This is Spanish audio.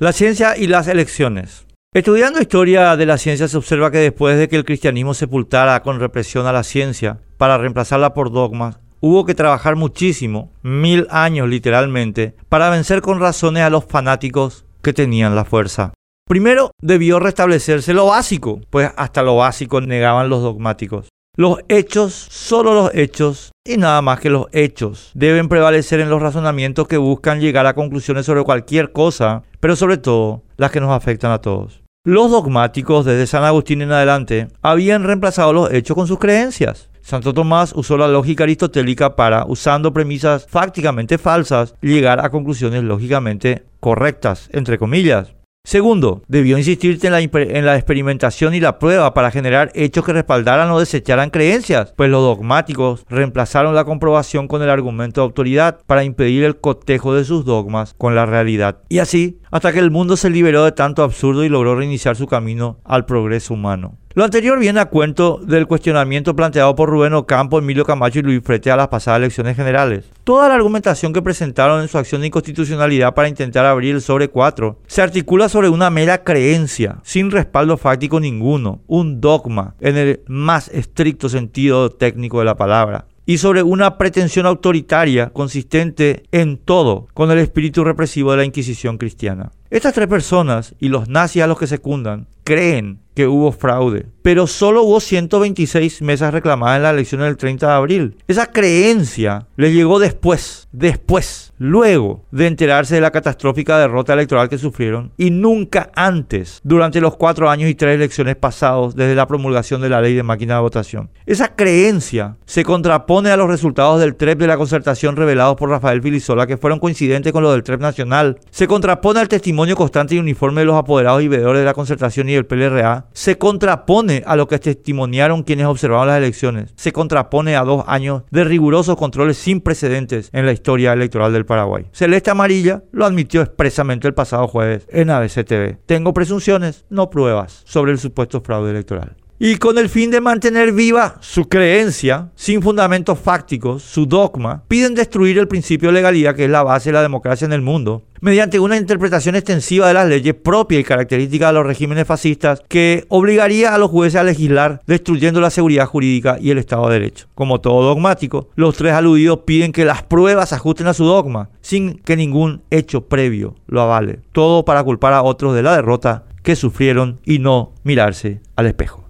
La ciencia y las elecciones. Estudiando historia de la ciencia se observa que después de que el cristianismo sepultara con represión a la ciencia para reemplazarla por dogmas, hubo que trabajar muchísimo, mil años literalmente, para vencer con razones a los fanáticos que tenían la fuerza. Primero debió restablecerse lo básico, pues hasta lo básico negaban los dogmáticos. Los hechos, solo los hechos y nada más que los hechos deben prevalecer en los razonamientos que buscan llegar a conclusiones sobre cualquier cosa, pero sobre todo las que nos afectan a todos. Los dogmáticos desde San Agustín en adelante habían reemplazado los hechos con sus creencias. Santo Tomás usó la lógica aristotélica para, usando premisas fácticamente falsas, llegar a conclusiones lógicamente correctas, entre comillas. Segundo, debió insistirse en la, en la, experimentación y la prueba para generar hechos que respaldaran o desecharan creencias, pues los dogmáticos reemplazaron la comprobación con el argumento de autoridad para impedir el cotejo de sus dogmas con la realidad. Y así, hasta que el mundo se liberó de tanto absurdo y logró reiniciar su camino al progreso humano. Lo anterior viene a cuento del cuestionamiento planteado por Rubén Ocampo, Emilio Camacho y Luis Frete a las pasadas elecciones generales. Toda la argumentación que presentaron en su acción de inconstitucionalidad para intentar abrir el sobre 4 se articula sobre una mera creencia, sin respaldo fáctico ninguno, un dogma en el más estricto sentido técnico de la palabra y sobre una pretensión autoritaria consistente en todo con el espíritu represivo de la Inquisición cristiana. Estas tres personas y los nazis a los que secundan creen que hubo fraude, pero solo hubo 126 mesas reclamadas en la elección del 30 de abril. Esa creencia le llegó después, después, luego de enterarse de la catastrófica derrota electoral que sufrieron y nunca antes, durante los cuatro años y tres elecciones pasados desde la promulgación de la ley de máquina de votación. Esa creencia se contrapone a los resultados del TREP de la concertación revelados por Rafael Filisola que fueron coincidentes con los del TREP nacional. Se contrapone al testimonio constante y uniforme de los apoderados y veedores de la concertación y del PLRA se contrapone a lo que testimoniaron quienes observaron las elecciones. Se contrapone a dos años de rigurosos controles sin precedentes en la historia electoral del Paraguay. Celeste Amarilla lo admitió expresamente el pasado jueves en ABC TV. Tengo presunciones, no pruebas, sobre el supuesto fraude electoral y con el fin de mantener viva su creencia, sin fundamentos fácticos, su dogma, piden destruir el principio de legalidad que es la base de la democracia en el mundo, mediante una interpretación extensiva de las leyes propias y características de los regímenes fascistas que obligaría a los jueces a legislar destruyendo la seguridad jurídica y el Estado de Derecho. Como todo dogmático, los tres aludidos piden que las pruebas ajusten a su dogma, sin que ningún hecho previo lo avale. Todo para culpar a otros de la derrota que sufrieron y no mirarse al espejo.